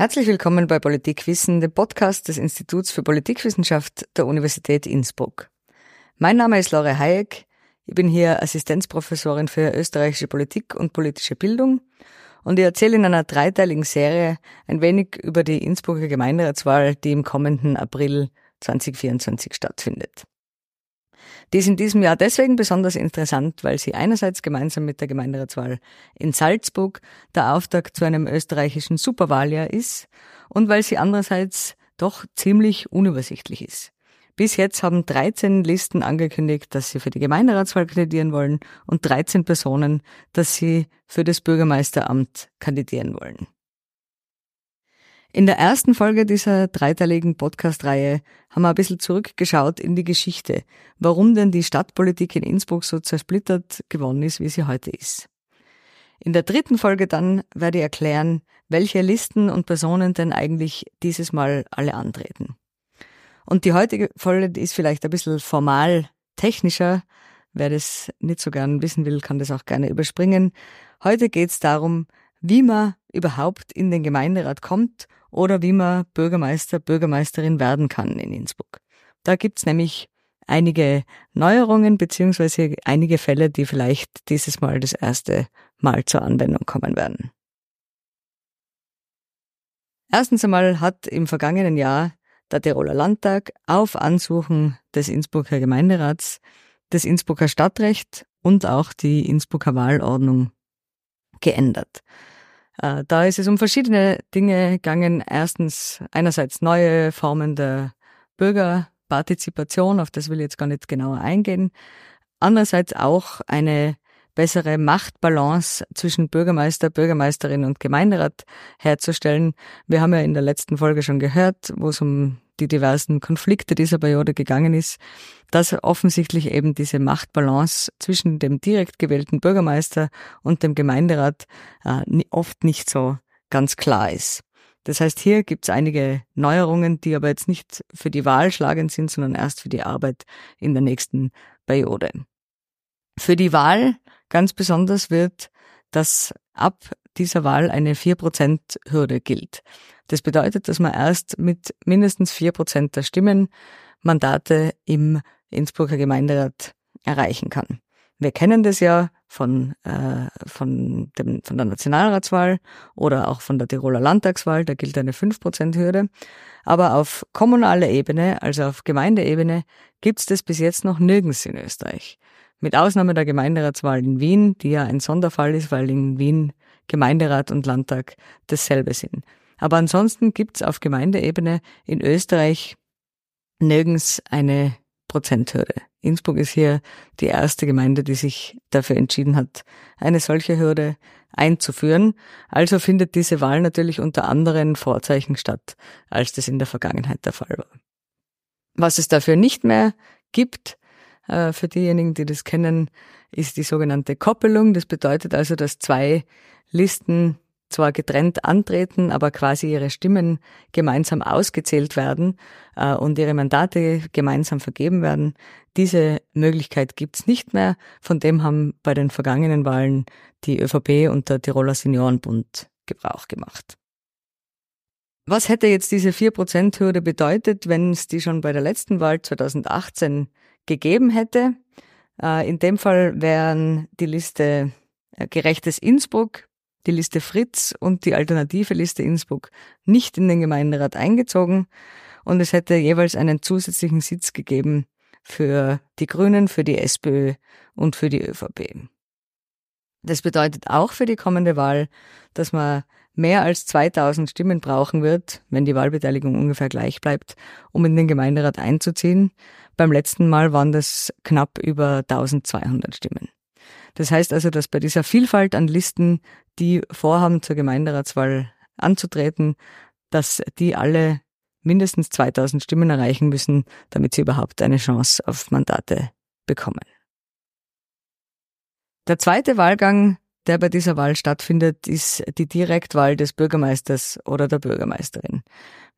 Herzlich willkommen bei Politikwissen, dem Podcast des Instituts für Politikwissenschaft der Universität Innsbruck. Mein Name ist Laura Hayek. Ich bin hier Assistenzprofessorin für österreichische Politik und politische Bildung und ich erzähle in einer dreiteiligen Serie ein wenig über die Innsbrucker Gemeinderatswahl, die im kommenden April 2024 stattfindet. Die ist in diesem Jahr deswegen besonders interessant, weil sie einerseits gemeinsam mit der Gemeinderatswahl in Salzburg der Auftakt zu einem österreichischen Superwahljahr ist und weil sie andererseits doch ziemlich unübersichtlich ist. Bis jetzt haben 13 Listen angekündigt, dass sie für die Gemeinderatswahl kandidieren wollen und 13 Personen, dass sie für das Bürgermeisteramt kandidieren wollen. In der ersten Folge dieser dreiteiligen Podcast-Reihe haben wir ein bisschen zurückgeschaut in die Geschichte, warum denn die Stadtpolitik in Innsbruck so zersplittert geworden ist, wie sie heute ist. In der dritten Folge dann werde ich erklären, welche Listen und Personen denn eigentlich dieses Mal alle antreten. Und die heutige Folge ist vielleicht ein bisschen formal technischer. Wer das nicht so gern wissen will, kann das auch gerne überspringen. Heute geht es darum, wie man überhaupt in den Gemeinderat kommt oder wie man Bürgermeister, Bürgermeisterin werden kann in Innsbruck. Da gibt's nämlich einige Neuerungen beziehungsweise einige Fälle, die vielleicht dieses Mal das erste Mal zur Anwendung kommen werden. Erstens einmal hat im vergangenen Jahr der Tiroler Landtag auf Ansuchen des Innsbrucker Gemeinderats das Innsbrucker Stadtrecht und auch die Innsbrucker Wahlordnung geändert. Äh, da ist es um verschiedene Dinge gegangen. Erstens einerseits neue Formen der Bürgerpartizipation, auf das will ich jetzt gar nicht genauer eingehen. Andererseits auch eine bessere Machtbalance zwischen Bürgermeister, Bürgermeisterin und Gemeinderat herzustellen. Wir haben ja in der letzten Folge schon gehört, wo es um die diversen Konflikte dieser Periode gegangen ist, dass offensichtlich eben diese Machtbalance zwischen dem direkt gewählten Bürgermeister und dem Gemeinderat äh, oft nicht so ganz klar ist. Das heißt, hier gibt es einige Neuerungen, die aber jetzt nicht für die Wahl schlagend sind, sondern erst für die Arbeit in der nächsten Periode. Für die Wahl ganz besonders wird, dass ab dieser Wahl eine 4%-Hürde gilt. Das bedeutet, dass man erst mit mindestens 4% der Stimmen Mandate im Innsbrucker Gemeinderat erreichen kann. Wir kennen das ja von, äh, von, dem, von der Nationalratswahl oder auch von der Tiroler Landtagswahl, da gilt eine 5%-Hürde. Aber auf kommunaler Ebene, also auf Gemeindeebene, gibt es das bis jetzt noch nirgends in Österreich. Mit Ausnahme der Gemeinderatswahl in Wien, die ja ein Sonderfall ist, weil in Wien Gemeinderat und Landtag dasselbe sind. Aber ansonsten gibt's auf Gemeindeebene in Österreich nirgends eine Prozenthürde. Innsbruck ist hier die erste Gemeinde, die sich dafür entschieden hat, eine solche Hürde einzuführen. Also findet diese Wahl natürlich unter anderen Vorzeichen statt, als das in der Vergangenheit der Fall war. Was es dafür nicht mehr gibt, äh, für diejenigen, die das kennen, ist die sogenannte Koppelung. Das bedeutet also, dass zwei Listen zwar getrennt antreten, aber quasi ihre Stimmen gemeinsam ausgezählt werden äh, und ihre Mandate gemeinsam vergeben werden. Diese Möglichkeit gibt's nicht mehr. Von dem haben bei den vergangenen Wahlen die ÖVP und der Tiroler Seniorenbund Gebrauch gemacht. Was hätte jetzt diese 4%-Hürde bedeutet, wenn es die schon bei der letzten Wahl 2018 gegeben hätte. Äh, in dem Fall wären die Liste äh, Gerechtes Innsbruck, die Liste Fritz und die alternative Liste Innsbruck nicht in den Gemeinderat eingezogen und es hätte jeweils einen zusätzlichen Sitz gegeben für die Grünen, für die SPÖ und für die ÖVP. Das bedeutet auch für die kommende Wahl, dass man mehr als 2000 Stimmen brauchen wird, wenn die Wahlbeteiligung ungefähr gleich bleibt, um in den Gemeinderat einzuziehen. Beim letzten Mal waren das knapp über 1200 Stimmen. Das heißt also, dass bei dieser Vielfalt an Listen, die vorhaben, zur Gemeinderatswahl anzutreten, dass die alle mindestens 2000 Stimmen erreichen müssen, damit sie überhaupt eine Chance auf Mandate bekommen. Der zweite Wahlgang, der bei dieser Wahl stattfindet, ist die Direktwahl des Bürgermeisters oder der Bürgermeisterin.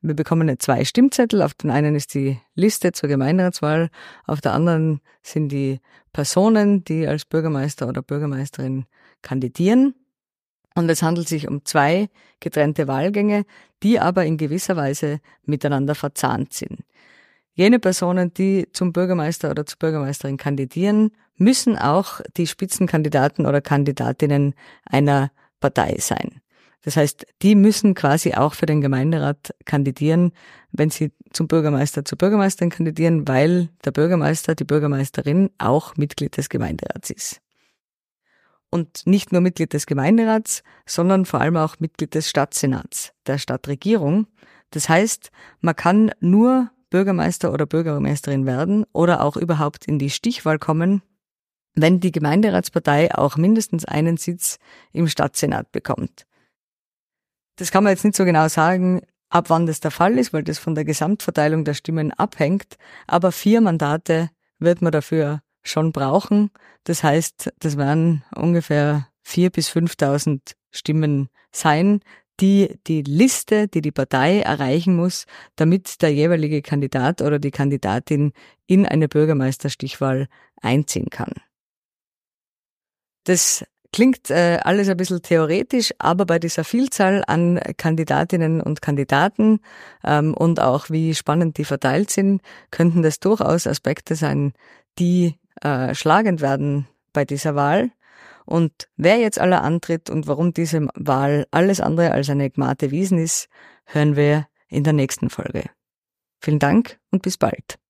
Wir bekommen zwei Stimmzettel. Auf den einen ist die Liste zur Gemeinderatswahl, auf der anderen sind die Personen, die als Bürgermeister oder Bürgermeisterin kandidieren. Und es handelt sich um zwei getrennte Wahlgänge, die aber in gewisser Weise miteinander verzahnt sind. Jene Personen, die zum Bürgermeister oder zur Bürgermeisterin kandidieren, müssen auch die Spitzenkandidaten oder Kandidatinnen einer Partei sein. Das heißt, die müssen quasi auch für den Gemeinderat kandidieren, wenn sie zum Bürgermeister, zur Bürgermeisterin kandidieren, weil der Bürgermeister, die Bürgermeisterin auch Mitglied des Gemeinderats ist. Und nicht nur Mitglied des Gemeinderats, sondern vor allem auch Mitglied des Stadtsenats, der Stadtregierung. Das heißt, man kann nur Bürgermeister oder Bürgermeisterin werden oder auch überhaupt in die Stichwahl kommen, wenn die Gemeinderatspartei auch mindestens einen Sitz im Stadtsenat bekommt. Das kann man jetzt nicht so genau sagen, ab wann das der Fall ist, weil das von der Gesamtverteilung der Stimmen abhängt. Aber vier Mandate wird man dafür schon brauchen. Das heißt, das werden ungefähr vier bis fünftausend Stimmen sein, die die Liste, die die Partei erreichen muss, damit der jeweilige Kandidat oder die Kandidatin in eine Bürgermeisterstichwahl einziehen kann. Das Klingt äh, alles ein bisschen theoretisch, aber bei dieser Vielzahl an Kandidatinnen und Kandidaten ähm, und auch wie spannend die verteilt sind, könnten das durchaus Aspekte sein, die äh, schlagend werden bei dieser Wahl. Und wer jetzt aller antritt und warum diese Wahl alles andere als eine Gmate Wiesen ist, hören wir in der nächsten Folge. Vielen Dank und bis bald.